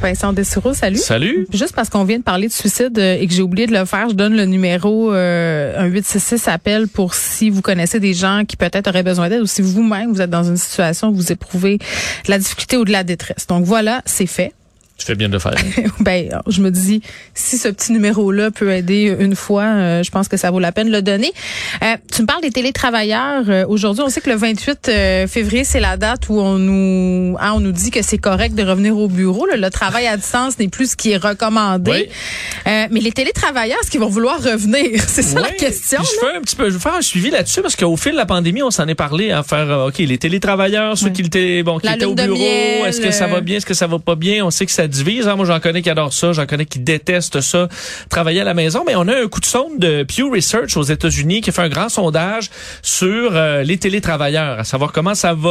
Vincent Dessureau, salut. Salut. Juste parce qu'on vient de parler de suicide euh, et que j'ai oublié de le faire, je donne le numéro euh, un 866 appel pour si vous connaissez des gens qui peut-être auraient besoin d'aide ou si vous-même vous êtes dans une situation où vous éprouvez de la difficulté ou de la détresse. Donc voilà, c'est fait. Tu fais bien de le faire. ben, je me dis, si ce petit numéro-là peut aider une fois, euh, je pense que ça vaut la peine de le donner. Euh, tu me parles des télétravailleurs. Euh, Aujourd'hui, on sait que le 28 euh, février, c'est la date où on nous, hein, on nous dit que c'est correct de revenir au bureau. Là. Le travail à distance n'est plus ce qui est recommandé. Oui. mais les télétravailleurs, est-ce qu'ils vont vouloir revenir? C'est ça la question. Puis Je fais un petit peu, je vais faire un suivi là-dessus parce qu'au fil de la pandémie, on s'en est parlé à faire, euh, OK, les télétravailleurs, ceux qui étaient, bon, qui étaient au bureau, est-ce que ça va euh, bien, est-ce que ça va pas bien? On sait que ça divise. hein. Moi, j'en connais qui adorent ça, j'en connais qui détestent ça, travailler à la maison. Mais on a un coup de sonde de Pew Research aux États-Unis qui fait un grand sondage sur euh, les télétravailleurs, à savoir comment ça va,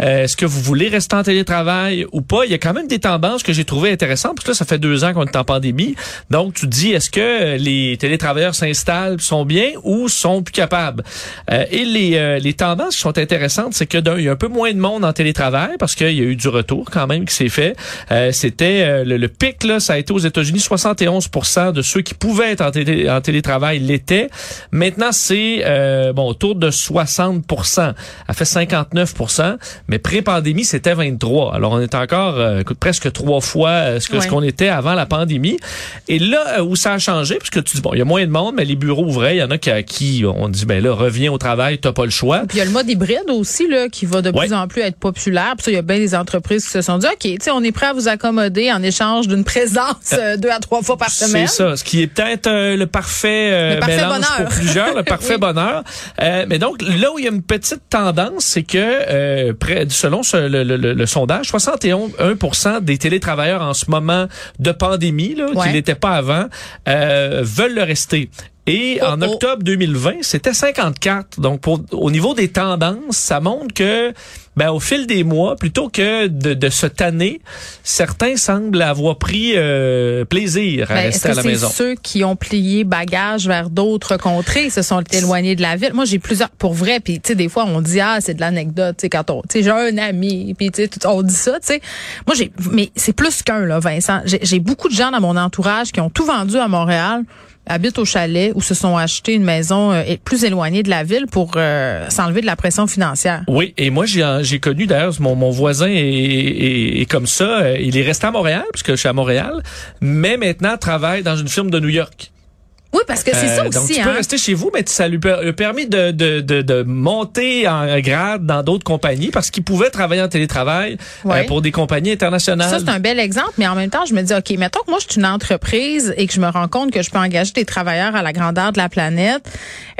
euh, est-ce que vous voulez rester en télétravail ou pas. Il y a quand même des tendances que j'ai trouvées intéressantes parce que là, ça fait deux ans qu'on est en pandémie. Donc, tu te dis, est-ce que euh, les télétravailleurs s'installent, sont bien ou sont plus capables? Euh, et les, euh, les tendances qui sont intéressantes, c'est que d'un, il y a un peu moins de monde en télétravail parce qu'il y a eu du retour quand même qui s'est fait. Euh, C'était euh, le, le pic, là, ça a été aux États-Unis, 71% de ceux qui pouvaient être en, télé- en télétravail l'étaient. Maintenant, c'est euh, bon autour de 60% a fait 59% mais pré-pandémie, c'était 23 Alors, on est encore euh, presque trois fois euh, ce Ouais. qu'on était avant la pandémie. Et là euh, où ça a changé, parce que tu dis, bon, il y a moins de monde, mais les bureaux ouvraient. Il y en a qui, à qui on dit, ben là, reviens au travail, t'as pas le choix. Puis il y a le mode hybride aussi là qui va de Ouais. plus en plus être populaire. Puis ça, il y a bien des entreprises qui se sont dit OK, tu sais, on est prêt à vous accommoder en échange d'une présence euh, deux à trois fois par semaine. C'est ça, ce qui est peut-être euh, le parfait, euh, Le parfait mélange bonheur. pour plusieurs, le parfait Oui. bonheur. Euh, mais donc là où il y a une petite tendance, c'est que euh, près, selon ce- le, le- le- le sondage, 61% des télétravailleurs en ce moment de pandémie, là, Ouais. qui n'étaient pas avant, euh, veulent le rester. Et Oh, en oh. octobre 2020, c'était 54. Donc, pour, au niveau des tendances, ça montre que, ben, au fil des mois, plutôt que de, de se tanner, certains semblent avoir pris euh, plaisir à Ben, rester à la maison. ceux qui ont plié bagage vers d'autres contrées, se sont éloignés de la ville? Moi, j'ai plusieurs, pour vrai, puis tu sais, des fois, on dit, ah, c'est de l'anecdote, tu sais, quand on, tu sais, j'ai un ami, puis tu sais, on dit ça, tu sais. Moi, j'ai, mais c'est plus qu'un, là, Vincent. J'ai j'ai beaucoup de gens dans mon entourage qui ont tout vendu à Montréal, habitent au chalet ou se sont achetés une maison euh, plus éloignée de la ville pour euh, s'enlever de la pression financière. Oui, et moi j'ai j'ai connu d'ailleurs mon, mon voisin est, est, comme ça. Euh, Il est resté à Montréal puisque je suis à Montréal, mais maintenant travaille dans une firme de New York. Oui, parce que c'est ça Euh, donc aussi, tu hein. peux rester chez vous, mais ça lui a permis de, de, de, de monter en grade dans d'autres compagnies parce qu'il pouvait travailler en télétravail euh, pour des compagnies internationales. Ça, c'est un bel exemple, mais en même temps, je me dis, OK, mettons que moi, je suis une entreprise et que je me rends compte que je peux engager des travailleurs à la grandeur de la planète.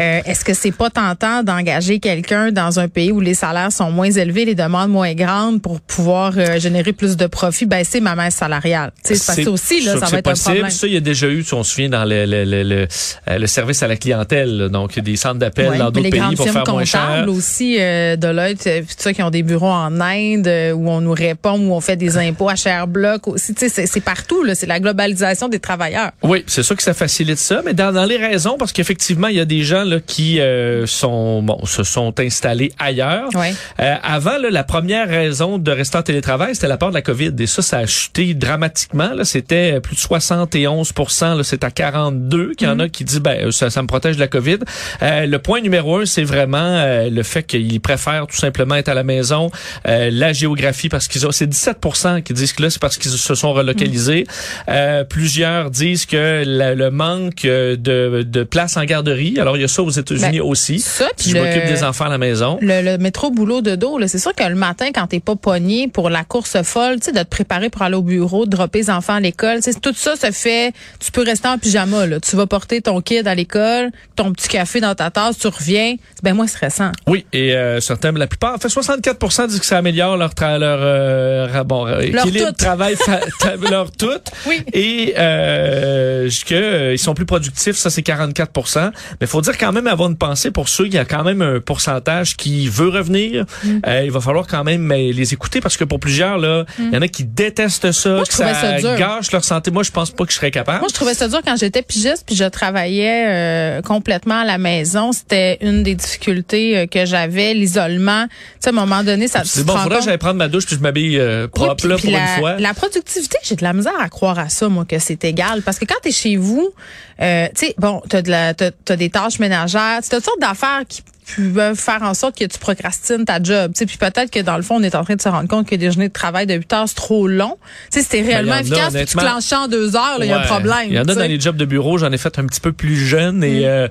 Euh, Est-ce que c'est pas tentant d'engager quelqu'un dans un pays où les salaires sont moins élevés, les demandes moins grandes pour pouvoir euh, générer plus de profits, baisser ma masse salariale? Tu c'est parce que ça aussi, là, ça va être un possible. problème. Ça, il y a déjà eu, si on se souvient, dans le, le, le, le, euh, le service à la clientèle, là. donc des centres d'appel Ouais, dans d'autres pays pour faire moins cher. aussi, euh, Deloitte, euh, tout ça, qui ont des bureaux en Inde, euh, où on nous répond, où on fait des impôts à cher bloc aussi. C'est- partout, là. C'est la globalisation des travailleurs. Oui, c'est sûr que ça facilite ça, mais dans, dans les raisons, parce qu'effectivement, il y a des gens là, qui euh, sont bon, se sont installés ailleurs. Ouais. Euh, avant, là, la première raison de rester en télétravail, c'était la peur de la COVID. Et ça, ça a chuté dramatiquement. Là, c'était plus de 71 là, c'est à 42 qui, en- en a qui disent ben ça, ça me protège de la COVID. Euh, le point numéro un, c'est vraiment euh, le fait qu'ils préfèrent tout simplement être à la maison. Euh, la géographie, parce qu'ils ont, c'est 17% qui disent que là, c'est parce qu'ils se sont relocalisés. Euh, plusieurs disent que la- le manque euh, de, de place en garderie. Alors, il y a ça aux États-Unis Ben, aussi. ça, puis je m'occupe des enfants à la maison. Le, le métro boulot de dos, là, c'est sûr que le matin, quand t'es pas pogné pour la course folle, tu sais, de te préparer pour aller au bureau, de dropper les enfants à l'école, tu sais, tout ça se fait. Tu peux rester en pyjama, là. Tu vas porter ton kid à l'école, ton petit café dans ta tasse, tu reviens. C'est bien moins stressant. Oui, et euh, certains, la plupart, en fait 64 disent que ça améliore leur tra- leur euh, bon, euh, équilibre tout. travail leur tout. Oui. Et euh, que euh, ils sont plus productifs, ça c'est 44% Mais faut dire quand même avoir une pensée pour ceux il y a quand même un pourcentage qui veut revenir. Mm. Euh, il va falloir quand même les écouter parce que pour plusieurs là, il y en a qui détestent ça, Mm. Moi, que ça gâche leur santé. Moi, je pense pas que je serais capable. Moi, je trouvais ça dur quand j'étais pigiste puis je travaillais euh, complètement à la maison. C'était une des difficultés euh, que j'avais, l'isolement. Tu sais, à un moment donné, ça c'est bon, faudrait que j'aille prendre ma douche puis je m'habille euh, Oui, propre puis- là puis pour la, une fois. La productivité, j'ai de la misère à croire à ça, moi, que c'est égal. Parce que quand tu es chez vous, euh, tu sais, bon, tu as, des tâches ménagères, tu as toutes sortes d'affaires qui peuvent faire en sorte que tu procrastines ta job. Tu sais, puis peut-être que dans le fond, on est en train de se rendre compte que des journées de travail de 8 heures, c'est trop long. Tu sais, c'était réellement Ben, a, efficace, puis tu clenches en deux heures, là, il y a un problème. Il y en a dans les jobs de bureau, j'en ai fait un petit peu plus jeune et euh,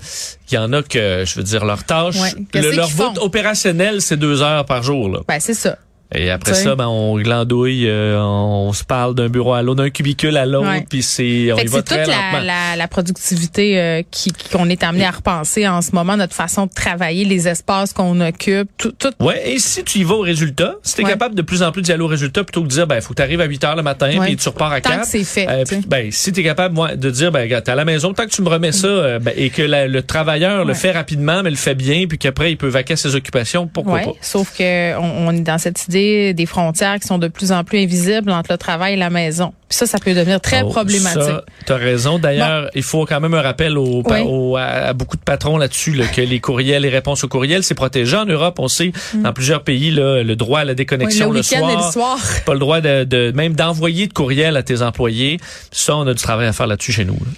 il y en a que, je veux dire, leur tâche, Ouais. Le- leur font? opérationnelle, c'est deux heures par jour. Là. Ben, c'est ça. Et après T'sais. ça, ben, on glandouille, euh, on se parle d'un bureau à l'autre, d'un cubicule à l'autre, Ouais. puis c'est, on Fait y va très toute lentement. la, la, la productivité euh, qui qu'on est amené à repenser en ce moment, notre façon de travailler, les espaces qu'on occupe, tout, tout Ouais, et si tu y vas au résultat, si tu es Ouais. capable de plus en plus d'y aller au résultat plutôt que de dire ben faut que tu arrives à 8 heures le matin puis tu repars à Tant 4. que c'est fait, puis, ben si tu es capable moi, de dire ben regarde, t'es à la maison tant que tu me remets ça euh, ben, et que la- le travailleur le fait rapidement mais le fait bien puis qu'après il peut vaquer à ses occupations, pourquoi Ouais, pas? sauf que on, on est dans cette idée des frontières qui sont de plus en plus invisibles entre le travail et la maison. Puis ça, ça peut devenir très Oh, problématique. Ça, t'as raison. D'ailleurs, il faut quand même un rappel au, pa- Oui. au- à, à beaucoup de patrons là-dessus là, que les courriels, les réponses aux courriels, c'est protégé en Europe. On sait, dans plusieurs pays, là, le droit à la Mm. Oui, déconnexion le le, week-end soir. et le soir. Pas le droit de, de- même d'envoyer de courriel à tes employés. Ça, on a du travail à faire là-dessus chez nous. là.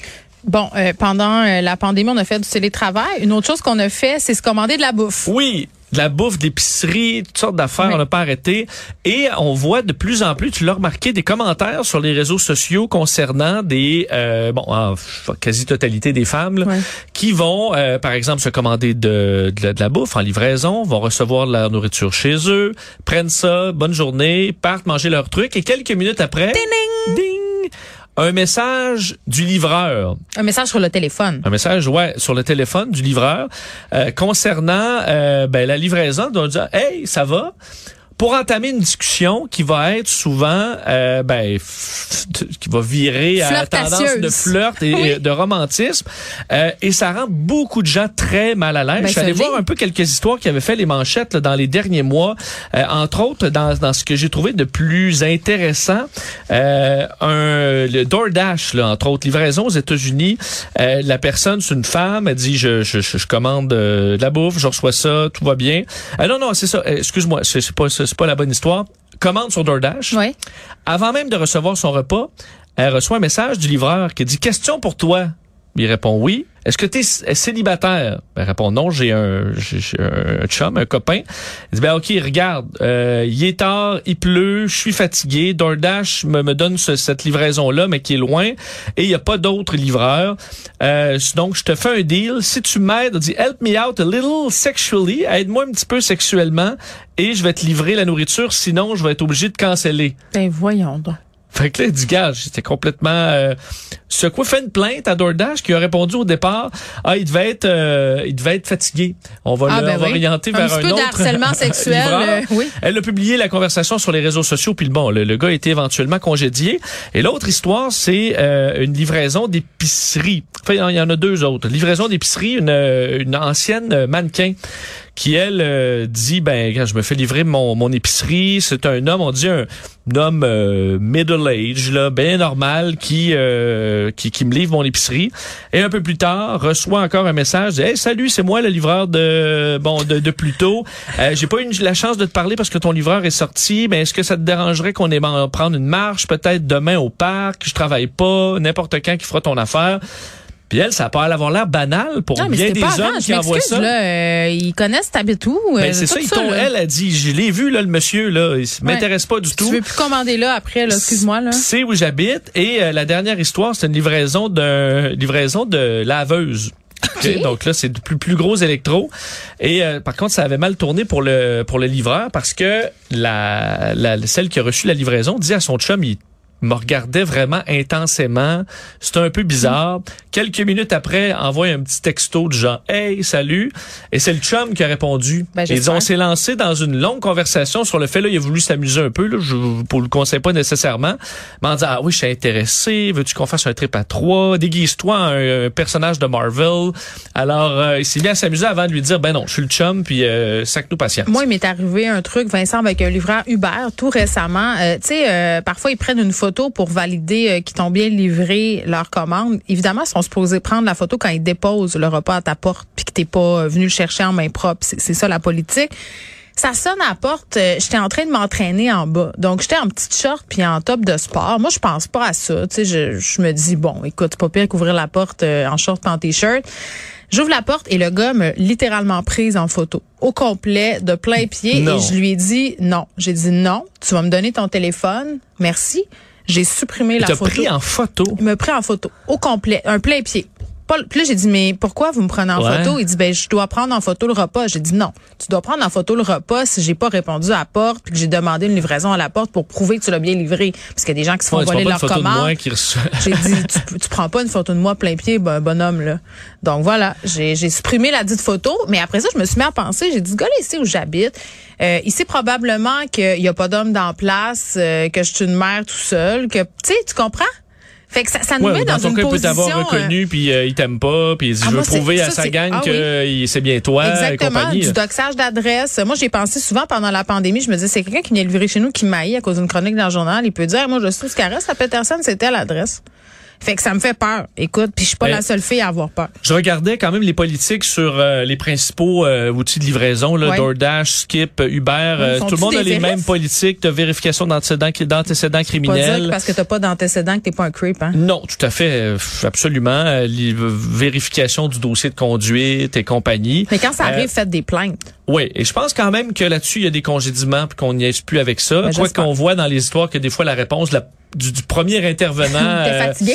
Bon, euh, pendant euh, la pandémie, on a fait du télétravail. Une autre chose qu'on a fait, c'est se commander de la bouffe. Oui, de la bouffe, de l'épicerie, toutes sortes d'affaires, Oui. on n'a pas arrêté. Et on voit de plus en plus, tu l'as remarqué, des commentaires sur les réseaux sociaux concernant des, euh, bon, en quasi-totalité des femmes, là, qui vont, euh, par exemple, se commander de, de, la- de la bouffe en livraison, vont recevoir de la nourriture chez eux, prennent ça, bonne journée, partent manger leur truc, et quelques minutes après, ding, un message du livreur. Un message sur le téléphone. Un message, ouais, sur le téléphone du livreur euh, concernant euh, ben, la livraison. On dire, hey, ça va. Pour entamer une discussion qui va être souvent, euh, ben, qui va virer à la tendance de flirt et Oui. de romantisme, Euh, et ça rend beaucoup de gens très mal à l'aise. Ben, Je suis allé voir un peu quelques histoires qui avaient fait les manchettes là, dans les derniers mois, Euh, entre autres dans, dans ce que j'ai trouvé de plus intéressant, euh, un le DoorDash, là, entre autres livraison aux États-Unis. Euh, la personne, c'est une femme, elle dit je je, je, commande euh, de la bouffe, je reçois ça, tout va bien. Euh, non non, c'est ça. Excuse-moi, c'est c'est pas c'est pas la bonne histoire. Commande sur DoorDash. Oui. Avant même de recevoir son repas, elle reçoit un message du livreur qui dit question pour toi. Il répond oui. Est-ce que tu es célibataire? Elle répond non, j'ai un, chum, un copain. Il dit ben ok, regarde, euh, il est tard, il pleut, je suis fatigué. DoorDash me, me donne ce- cette livraison-là, mais qui est loin, et il n'y a pas d'autres livreurs. Euh, donc, je te fais un deal. Si tu m'aides, dis help me out a little sexually, aide-moi un petit peu sexuellement, et je vais te livrer la nourriture. Sinon, je vais être obligé de canceller. Ben voyons. Fait que là, il dit, gars, j'étais complètement euh, secoué. Fait une plainte à DoorDash qui a répondu au départ, ah, il devait être, euh, il devait être fatigué. On va, Ah, le, ben on va oui. orienter Un vers un autre d'harcèlement sexuel, euh, oui. Elle a publié la conversation sur les réseaux sociaux, puis bon, le, le gars a été éventuellement congédié. Et l'autre histoire, c'est euh, une livraison d'épicerie. Enfin, il y en a deux autres. Livraison d'épicerie, une, euh, une ancienne mannequin qui, elle, euh, dit, ben, quand je me fais livrer mon, mon épicerie, c'est un homme, on dit un, homme euh, middle age, là, bien normal, qui, euh, qui, qui me livre mon épicerie. Et un peu plus tard, reçoit encore un message, hey, salut, c'est moi le livreur de, bon, de, de plus tôt. Euh, J'ai pas eu la chance de te parler parce que ton livreur est sorti, mais est-ce que ça te dérangerait qu'on ait prendre une marche peut-être demain au parc? Je travaille pas, n'importe quand qui fera ton affaire. Puis elle, ça a pas l'air l'air banal pour Non, bien des pas hommes qui envoient ça. là, euh, ils connaissent où. euh, Ben, c'est tout ça, là. elle a dit, je l'ai vu, là, le monsieur, là, il Ouais. m'intéresse pas du Tu tout. veux plus commander là après, là, excuse-moi, là. C'est où j'habite. Et euh, la dernière histoire, c'est une livraison de livraison de laveuse. OK, OK. Donc là, c'est du plus, plus gros électro. Et euh, par contre, ça avait mal tourné pour le pour le livreur parce que la, la celle qui a reçu la livraison dit à son chum, il me regardait vraiment intensément. C'était un peu bizarre. Quelques minutes après, envoie un petit texto du genre Hey, salut. Et c'est le chum qui a répondu. Ben, Et on s'est lancé dans une longue conversation sur le fait là, il a voulu s'amuser un peu. Là, je vous le conseille pas nécessairement. Mais en disant Ah oui, je suis intéressé. Veux-tu qu'on fasse un trip à trois? Déguise-toi un, un personnage de Marvel. Alors, euh, il s'est bien s'amuser avant de lui dire Ben non, je suis le chum, puis euh, sac-nous patience. Moi, il m'est arrivé un truc, Vincent, avec un livreur Uber tout récemment. Euh, tu sais, euh, parfois, ils prennent une photo pour valider euh, qu'ils t'ont bien livré leur commande. Évidemment, ils sont supposés prendre la photo quand ils déposent le repas à ta porte puis que t'es pas euh, venu le chercher en main propre. C'est ça, la politique. Ça sonne à la porte. euh, j'étais en train de m'entraîner en bas. Donc, j'étais en petite short puis en top de sport. Moi, je pense pas à ça. Tu sais, je, je me dis, bon, écoute, c'est pas pire qu'ouvrir la porte euh, en short en t-shirt. J'ouvre la porte et le gars me littéralement prise en photo au complet de plein pied Non. et je lui ai dit non. J'ai dit non, tu vas me donner ton téléphone. Merci. J'ai supprimé Il la photo. pris en photo? Il m'a pris en photo au complet, un plein pied. Puis là, j'ai dit, mais pourquoi vous me prenez en Ouais. photo? Il dit, ben, je dois prendre en photo le repas. J'ai dit, non. Tu dois prendre en photo le repas si j'ai pas répondu à la porte puis que j'ai demandé une livraison à la porte pour prouver que tu l'as bien livré. Parce qu'il y a des gens qui se font Ouais, voler leur commande. J'ai dit, tu, tu prends pas une photo de moi plein pied, ben, bonhomme, là. Donc voilà, j'ai supprimé la dite photo, mais après ça, je me suis mis à penser, j'ai dit, ce gars ici où j'habite, euh, il sait probablement qu'il y a pas d'homme dans la place, euh, que je suis une mère tout seul, que, tu sais, tu comprends? Fait que ça, ça nous Ouais, met dans, dans une cas, il peut position... t'avoir euh, reconnu, puis euh, il t'aime pas, puis il dit, Ah, je veux moi, prouver à sa gang ah que oui. euh, c'est bien toi et Exactement, du doxage d'adresse. Moi, j'ai pensé souvent pendant la pandémie, je me disais, c'est quelqu'un qui vient livrer chez nous qui m'haït à cause d'une chronique dans le journal. Il peut dire, moi, je sais ce qu'elle reste à Peterson, c'était l'adresse. Fait que ça me fait peur. Écoute, puis je suis pas Ben, la seule fille à avoir peur. Je regardais quand même les politiques sur euh, les principaux euh, outils de livraison, là, Ouais. DoorDash, Skip, Uber. euh, tout le monde a les mêmes politiques de vérification d'antécédents d'antécédents Pas criminels. parce que t'as pas d'antécédent que t'es pas un creep, hein? Non, tout à fait, absolument. Les- vérification du dossier de conduite et compagnie. Mais quand ça arrive, faites des plaintes. Oui, et je pense quand même que là-dessus, il y a des congédiements puis qu'on n'y est plus avec ça. Ben, Quoi qu'on voit dans les histoires que des fois, la réponse la- du, du premier intervenant... T'es fatigué.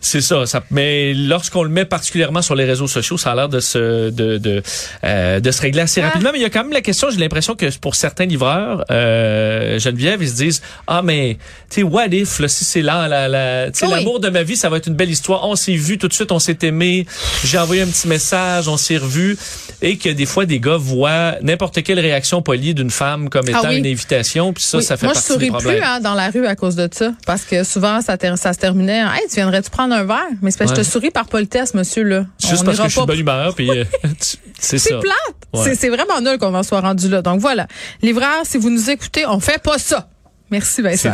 C'est ça, ça. Mais lorsqu'on le met particulièrement sur les réseaux sociaux, ça a l'air de se de de, euh, de se régler assez Ah. rapidement. Mais il y a quand même la question. J'ai l'impression que pour certains livreurs, euh, Geneviève, ils se disent ah mais tu sais what if là, si c'est là la la tu sais Oui. l'amour de ma vie, ça va être une belle histoire. On s'est vu tout de suite, on s'est aimé. J'ai envoyé un petit message, on s'est revu et que des fois des gars voient n'importe quelle réaction polie d'une femme comme étant Ah oui. une invitation. Puis ça, Oui. ça fait Moi, je partie souris plus hein, dans la rue à cause de ça. Parce que souvent, ça, ter- ça se terminait en, Hey, tu viendrais-tu prendre un verre? Mais c'est parce que Ouais. je te souris par politesse, monsieur, là. Juste On parce que je suis bonne humeur. Puis euh, c'est ça. C'est plate. Ouais. C'est- vraiment nul qu'on en soit rendu là. Donc voilà. Livreur, si vous nous écoutez, on fait pas ça. Merci, Vincent.